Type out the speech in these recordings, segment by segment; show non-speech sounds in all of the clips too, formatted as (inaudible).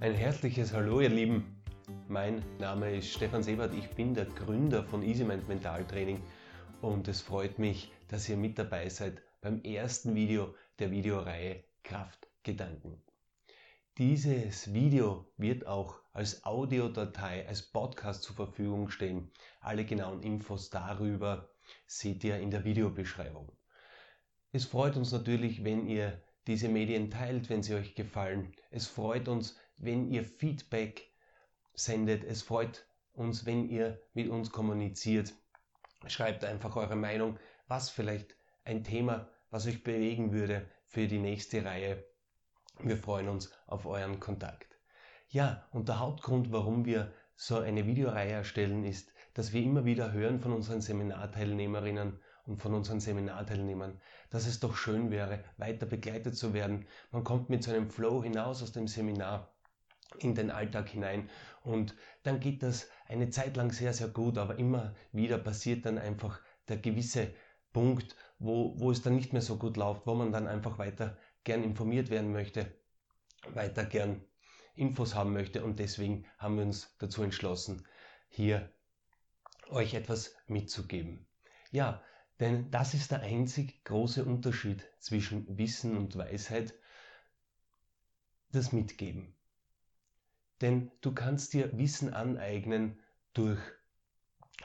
Ein herzliches Hallo, ihr Lieben. Mein Name ist Stefan Sebert, ich bin der Gründer von EasyMind Mentaltraining und es freut mich, dass ihr mit dabei seid beim ersten Video der Videoreihe Kraftgedanken. Dieses Video wird auch als Audiodatei, als Podcast zur Verfügung stehen. Alle genauen Infos darüber seht ihr in der Videobeschreibung. Es freut uns natürlich, wenn ihr diese Medien teilt, wenn sie euch gefallen. Es freut uns, wenn ihr Feedback sendet. Es freut uns, wenn ihr mit uns kommuniziert. Schreibt einfach eure Meinung, was vielleicht ein Thema, was euch bewegen würde für die nächste Reihe. Wir freuen uns auf euren Kontakt. Ja, und der Hauptgrund, warum wir so eine Videoreihe erstellen, ist, dass wir immer wieder hören von unseren Seminarteilnehmerinnen und von unseren Seminarteilnehmern, dass es doch schön wäre, weiter begleitet zu werden. Man kommt mit so einem Flow hinaus aus dem Seminar in den Alltag hinein und dann geht das eine Zeit lang sehr, sehr gut, aber immer wieder passiert dann einfach der gewisse Punkt, wo, wo es dann nicht mehr so gut läuft, wo man dann einfach weiter gern informiert werden möchte, weiter gern Infos haben möchte und deswegen haben wir uns dazu entschlossen, hier euch etwas mitzugeben. Ja, denn das ist der einzig große Unterschied zwischen Wissen und Weisheit, das Mitgeben. Denn du kannst dir Wissen aneignen durch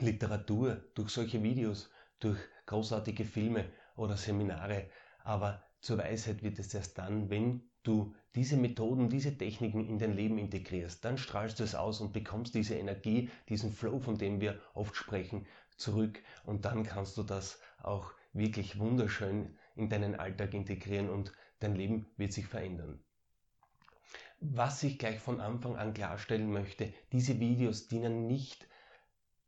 Literatur, durch solche Videos, durch großartige Filme oder Seminare, aber zur Weisheit wird es erst dann, wenn du diese Methoden, diese Techniken in dein Leben integrierst. Dann strahlst du es aus und bekommst diese Energie, diesen Flow, von dem wir oft sprechen, zurück und dann kannst du das auch wirklich wunderschön in deinen Alltag integrieren und dein Leben wird sich verändern. Was ich gleich von Anfang an klarstellen möchte, diese Videos dienen nicht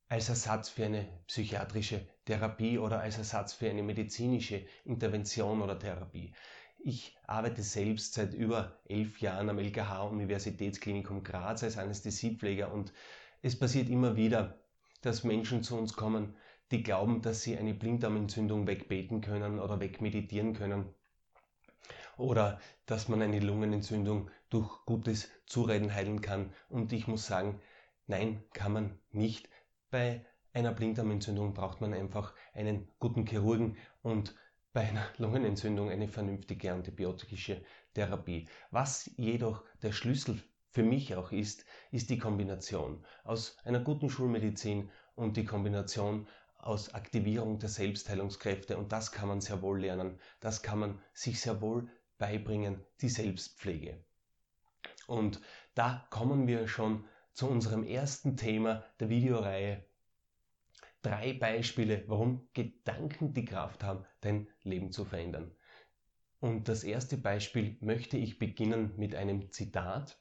als Ersatz für eine psychiatrische Therapie oder als Ersatz für eine medizinische Intervention oder Therapie. Ich arbeite selbst seit über elf Jahren am LKH Universitätsklinikum Graz als Anästhesiepfleger und es passiert immer wieder, dass Menschen zu uns kommen, die glauben, dass sie eine Blinddarmentzündung wegbeten können oder wegmeditieren können oder dass man eine Lungenentzündung durch gutes Zureden heilen kann. Und ich muss sagen, nein, kann man nicht. Bei einer Blinddarmentzündung braucht man einfach einen guten Chirurgen und bei einer (laughs) Lungenentzündung eine vernünftige antibiotische Therapie. Was jedoch der Schlüssel für mich auch ist, ist die Kombination aus einer guten Schulmedizin und die Kombination aus Aktivierung der Selbstheilungskräfte und das kann man sehr wohl lernen. Das kann man sich sehr wohl beibringen, die Selbstpflege. Und da kommen wir schon zu unserem ersten Thema der Videoreihe. Drei Beispiele, warum Gedanken die Kraft haben, dein Leben zu verändern. Und das erste Beispiel möchte ich beginnen mit einem Zitat.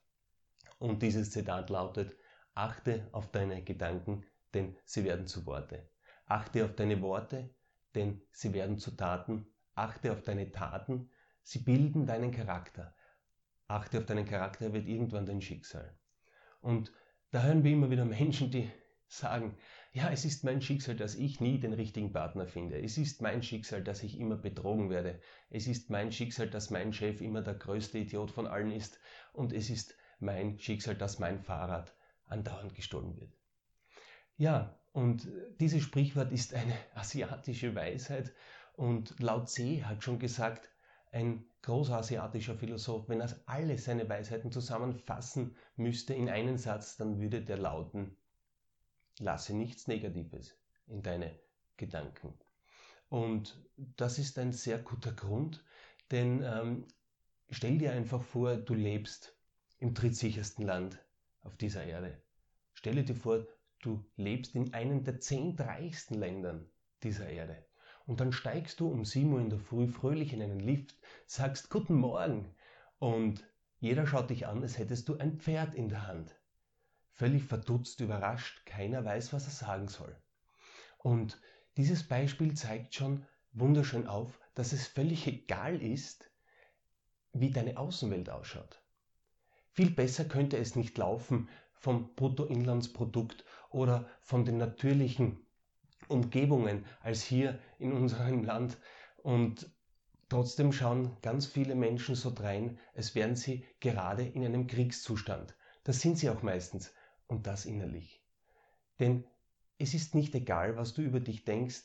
Und dieses Zitat lautet, achte auf deine Gedanken, denn sie werden zu Worte. Achte auf deine Worte, denn sie werden zu Taten. Achte auf deine Taten, sie bilden deinen Charakter. Achte auf deinen Charakter, er wird irgendwann dein Schicksal. Und da hören wir immer wieder Menschen, die sagen, ja, es ist mein Schicksal, dass ich nie den richtigen Partner finde. Es ist mein Schicksal, dass ich immer betrogen werde. Es ist mein Schicksal, dass mein Chef immer der größte Idiot von allen ist. Und es ist mein Schicksal, dass mein Fahrrad andauernd gestohlen wird. Ja, und dieses Sprichwort ist eine (laughs) asiatische Weisheit und Lao Tse hat schon gesagt, ein großer asiatischer Philosoph, wenn er alle seine Weisheiten zusammenfassen müsste in einen Satz, dann würde der lauten, lasse nichts Negatives in deine Gedanken. Und das ist ein sehr guter Grund, denn ähm, stell dir einfach vor, du lebst im drittsichersten Land auf dieser Erde. Stelle dir vor, du lebst in einem der zehn reichsten Ländern dieser Erde. Und dann steigst du um 7 Uhr in der Früh fröhlich in einen Lift, sagst Guten Morgen und jeder schaut dich an, als hättest du ein Pferd in der Hand. Völlig verdutzt, überrascht, keiner weiß, was er sagen soll. Und dieses Beispiel zeigt schon wunderschön auf, dass es völlig egal ist, wie deine Außenwelt ausschaut. Viel besser könnte es nicht laufen vom Bruttoinlandsprodukt oder von den natürlichen Umgebungen als hier in unserem Land. Und Trotzdem schauen ganz viele Menschen so drein, als wären sie gerade in einem Kriegszustand. Das sind sie auch meistens und das innerlich. Denn es ist nicht egal, was du über dich denkst,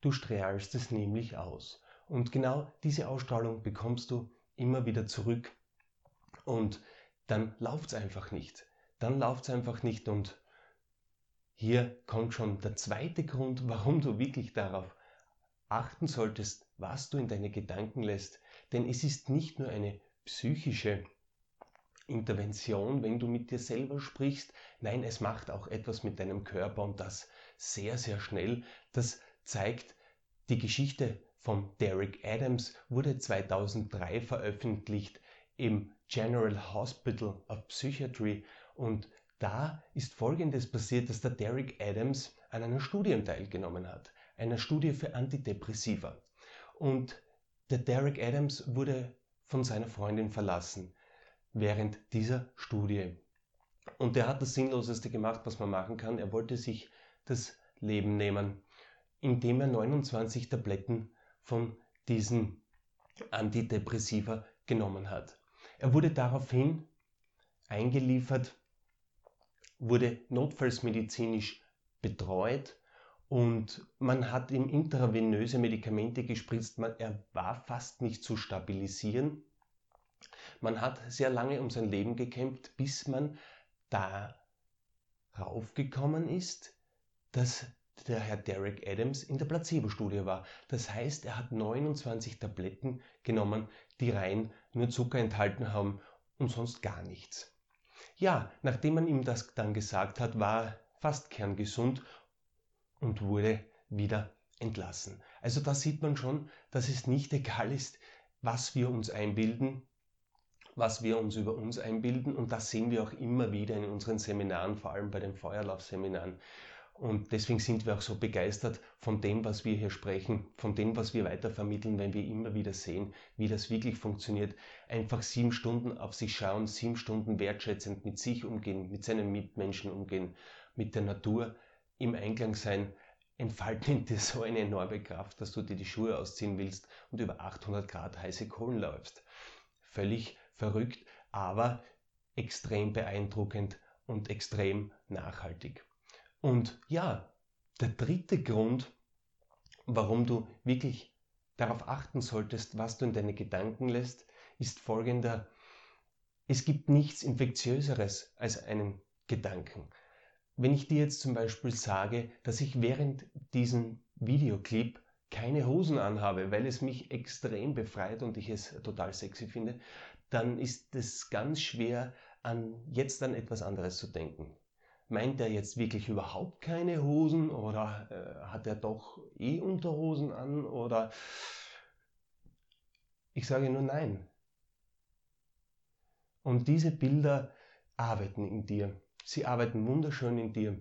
du strahlst es nämlich aus. Und genau diese Ausstrahlung bekommst du immer wieder zurück und dann läuft es einfach nicht. Dann läuft es einfach nicht und hier kommt schon der zweite Grund, warum du wirklich darauf achten solltest, was du in deine Gedanken lässt. Denn es ist nicht nur eine psychische Intervention, wenn du mit dir selber sprichst. Nein, es macht auch etwas mit deinem Körper und das sehr, sehr schnell. Das zeigt die Geschichte von Derek Adams, wurde 2003 veröffentlicht im General Hospital of Psychiatry und da ist Folgendes passiert, dass der Derek Adams an einer Studie teilgenommen hat, einer Studie für Antidepressiva. Und der Derek Adams wurde von seiner Freundin verlassen während dieser Studie. Und er hat das Sinnloseste gemacht, was man machen kann. Er wollte sich das Leben nehmen, indem er 29 Tabletten von diesen Antidepressiva genommen hat. Er wurde daraufhin eingeliefert wurde notfallsmedizinisch betreut und man hat ihm intravenöse Medikamente gespritzt. Man, er war fast nicht zu stabilisieren. Man hat sehr lange um sein Leben gekämpft, bis man darauf gekommen ist, dass der Herr Derek Adams in der Placebo-Studie war. Das heißt, er hat 29 Tabletten genommen, die rein nur Zucker enthalten haben und sonst gar nichts. Ja, nachdem man ihm das dann gesagt hat, war er fast kerngesund und wurde wieder entlassen. Also da sieht man schon, dass es nicht egal ist, was wir uns einbilden, was wir uns über uns einbilden und das sehen wir auch immer wieder in unseren Seminaren, vor allem bei den Feuerlaufseminaren. Und deswegen sind wir auch so begeistert von dem, was wir hier sprechen, von dem, was wir weitervermitteln, wenn wir immer wieder sehen, wie das wirklich funktioniert. Einfach sieben Stunden auf sich schauen, sieben Stunden wertschätzend mit sich umgehen, mit seinen Mitmenschen umgehen, mit der Natur im Einklang sein, entfalten dir so eine enorme Kraft, dass du dir die Schuhe ausziehen willst und über 800 Grad heiße Kohlen läufst. Völlig verrückt, aber extrem beeindruckend und extrem nachhaltig. Und ja, der dritte Grund, warum du wirklich darauf achten solltest, was du in deine Gedanken lässt, ist folgender. Es gibt nichts Infektiöseres als einen Gedanken. Wenn ich dir jetzt zum Beispiel sage, dass ich während diesem Videoclip keine Hosen anhabe, weil es mich extrem befreit und ich es total sexy finde, dann ist es ganz schwer, an jetzt an etwas anderes zu denken meint er jetzt wirklich überhaupt keine Hosen oder äh, hat er doch eh Unterhosen an oder ich sage nur nein. Und diese Bilder arbeiten in dir. Sie arbeiten wunderschön in dir.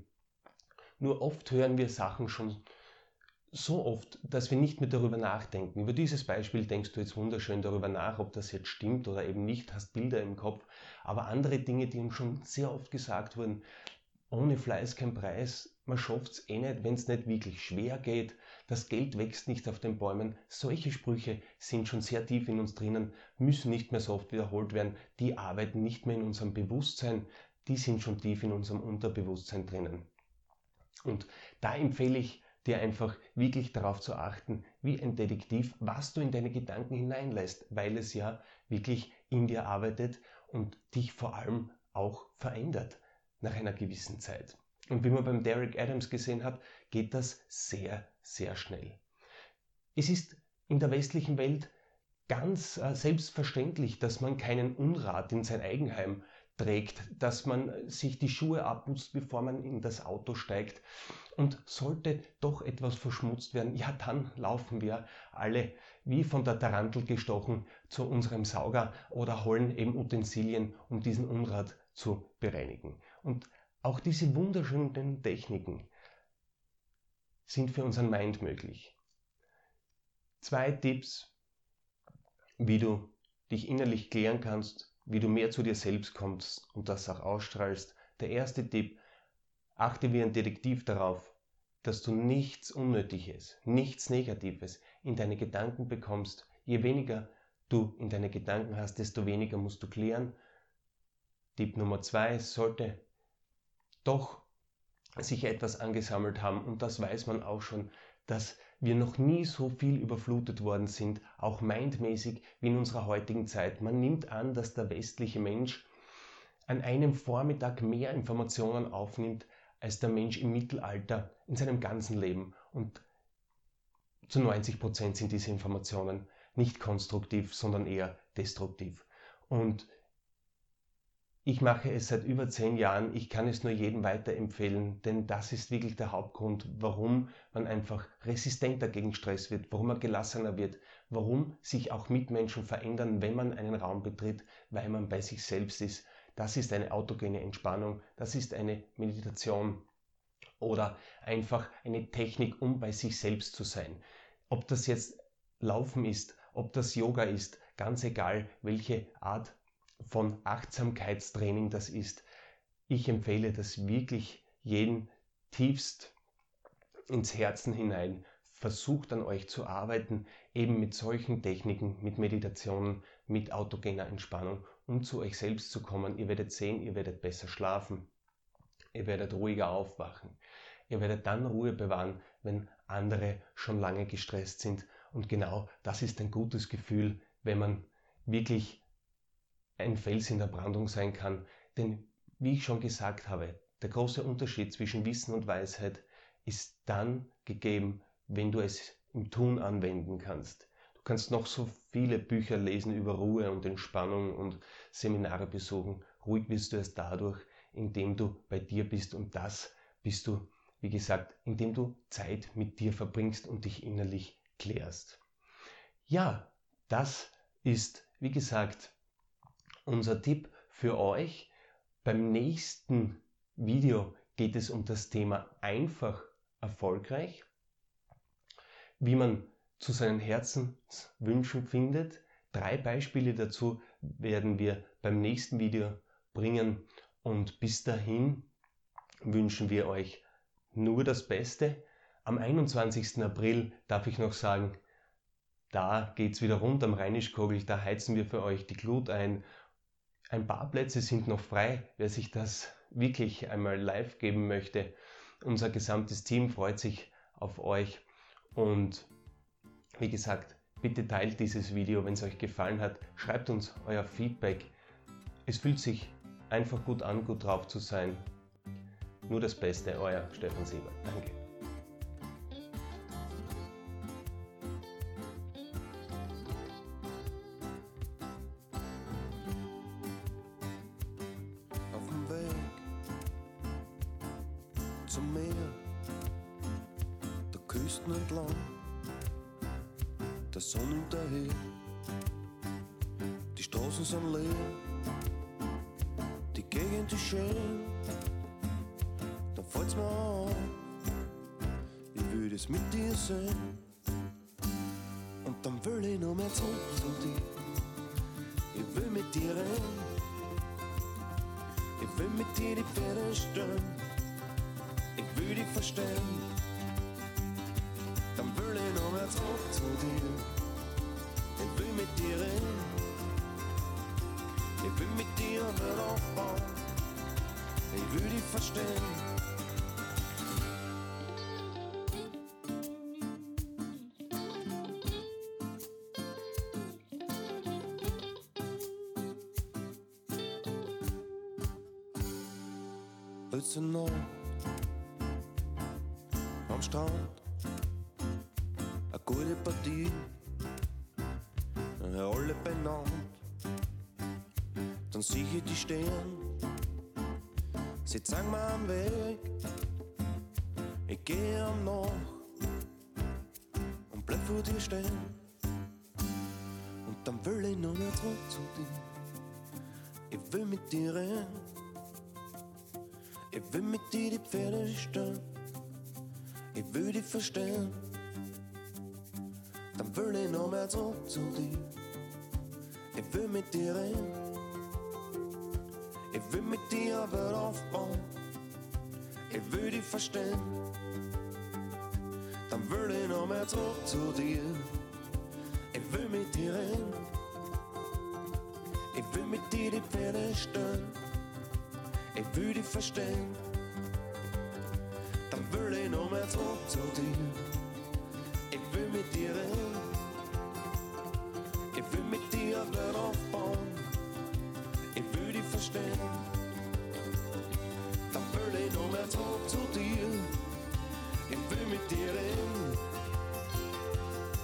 Nur oft hören wir Sachen schon so oft, dass wir nicht mehr darüber nachdenken. Über dieses Beispiel denkst du jetzt wunderschön darüber nach, ob das jetzt stimmt oder eben nicht, hast Bilder im Kopf. Aber andere Dinge, die ihm schon sehr oft gesagt wurden, ohne Fleiß kein Preis, man schafft's eh nicht, wenn's nicht wirklich schwer geht, das Geld wächst nicht auf den Bäumen. Solche Sprüche sind schon sehr tief in uns drinnen, müssen nicht mehr so oft wiederholt werden, die arbeiten nicht mehr in unserem Bewusstsein, die sind schon tief in unserem Unterbewusstsein drinnen. Und da empfehle ich dir einfach wirklich darauf zu achten, wie ein Detektiv, was du in deine Gedanken hineinlässt, weil es ja wirklich in dir arbeitet und dich vor allem auch verändert nach einer gewissen Zeit. Und wie man beim Derek Adams gesehen hat, geht das sehr, sehr schnell. Es ist in der westlichen Welt ganz äh, selbstverständlich, dass man keinen Unrat in sein Eigenheim trägt, dass man sich die Schuhe abputzt, bevor man in das Auto steigt. Und sollte doch etwas verschmutzt werden, ja, dann laufen wir alle wie von der Tarantel gestochen zu unserem Sauger oder holen eben Utensilien, um diesen Unrat zu bereinigen. Und auch diese wunderschönen Techniken sind für unseren Mind möglich. Zwei Tipps, wie du dich innerlich klären kannst, wie du mehr zu dir selbst kommst und das auch ausstrahlst. Der erste Tipp, achte wie ein Detektiv darauf, dass du nichts Unnötiges, nichts Negatives in deine Gedanken bekommst, Je weniger du in deine Gedanken hast, desto weniger musst du klären. Tipp Nummer zwei sollte doch sich etwas angesammelt haben und das weiß man auch schon, dass wir noch nie so viel überflutet worden sind, auch mindmäßig wie in unserer heutigen Zeit. Man nimmt an, dass der westliche Mensch an einem Vormittag mehr Informationen aufnimmt als der Mensch im Mittelalter in seinem ganzen Leben. Und zu 90 Prozent sind diese Informationen nicht konstruktiv, sondern eher destruktiv. Und ich mache es seit über zehn Jahren. Ich kann es nur jedem weiterempfehlen, denn das ist wirklich der Hauptgrund, warum man einfach resistenter gegen Stress wird, warum man gelassener wird, warum sich auch Mitmenschen verändern, wenn man einen Raum betritt, weil man bei sich selbst ist. Das ist eine autogene Entspannung, das ist eine Meditation oder einfach eine Technik, um bei sich selbst zu sein. Ob das jetzt Laufen ist, ob das Yoga ist, ganz egal, welche Art von Achtsamkeitstraining das ist. Ich empfehle das wirklich jeden tiefst ins Herzen hinein. Versucht an euch zu arbeiten, eben mit solchen Techniken, mit Meditationen, mit autogener Entspannung, um zu euch selbst zu kommen. Ihr werdet sehen, ihr werdet besser schlafen, ihr werdet ruhiger aufwachen, ihr werdet dann Ruhe bewahren, wenn andere schon lange gestresst sind. Und genau das ist ein gutes Gefühl, wenn man wirklich ein Fels in der Brandung sein kann. Denn wie ich schon gesagt habe, der große Unterschied zwischen Wissen und Weisheit ist dann gegeben, wenn du es im Tun anwenden kannst. Du kannst noch so viele Bücher lesen über Ruhe und Entspannung und Seminare besuchen. Ruhig wirst du es dadurch, indem du bei dir bist und das bist du, wie gesagt, indem du Zeit mit dir verbringst und dich innerlich klärst. Ja, das ist, wie gesagt, unser Tipp für euch. Beim nächsten Video geht es um das Thema einfach erfolgreich, wie man zu seinen Herzenswünschen findet. Drei Beispiele dazu werden wir beim nächsten Video bringen und bis dahin wünschen wir euch nur das Beste. Am 21. April darf ich noch sagen, da geht es wieder rund am Rheinischkogel, da heizen wir für euch die Glut ein ein paar Plätze sind noch frei, wer sich das wirklich einmal live geben möchte. Unser gesamtes Team freut sich auf euch und wie gesagt, bitte teilt dieses Video, wenn es euch gefallen hat. Schreibt uns euer Feedback. Es fühlt sich einfach gut an, gut drauf zu sein. Nur das Beste, euer Stefan Sieber. Danke. Zum Meer, der Küsten entlang, der Sonne hinterher. Die Straßen sind leer, die Gegend ist schön. Dann fällt's mir auf, ich will das mit dir sehen. Und dann will ich noch mehr zurück zu dir. Ich will mit dir rennen. Ich will mit dir die Pferde stellen will dich verstehen. Dann will ich noch mehr zurück zu dir. Ich will mit dir reden. Ich will mit dir nicht aufbauen. Ich will dich verstehen. Listen up am Strand. Eine gute Partie, alle benannt. Dann sehe ich die stehen, sie zeigen mir am Weg. Ich gehe am Nach und bleib vor dir stehen. Und dann will ich nur mehr zurück zu dir. Ich will mit dir reden. Ich will mit dir die Pferde stellen ich will dich verstehen. Dann will ich noch mehr zurück zu dir. Ich will mit dir reden. Ich will mit dir Welt aufbauen. Ich will dich verstehen. Dann will ich noch mehr zurück zu dir. Ich Ich will mit dir reden. Ich will mit dir die Pferde stellen. Ich will dich verstehen. Will ich noch mehr zurück zu dir. Ich will mit dir reden. Ich will mit dir Welt aufbauen. Ich will dich verstehen. Dann will ich noch mehr zurück zu dir. Ich will mit dir reden.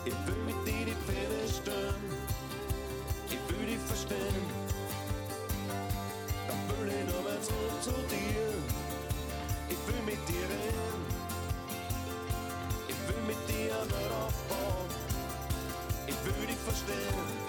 Ich will mit dir die Pferde stellen. Ich will dich verstehen. Dann will ich noch mehr zurück zu dir. Ich will mit dir reden. Ich will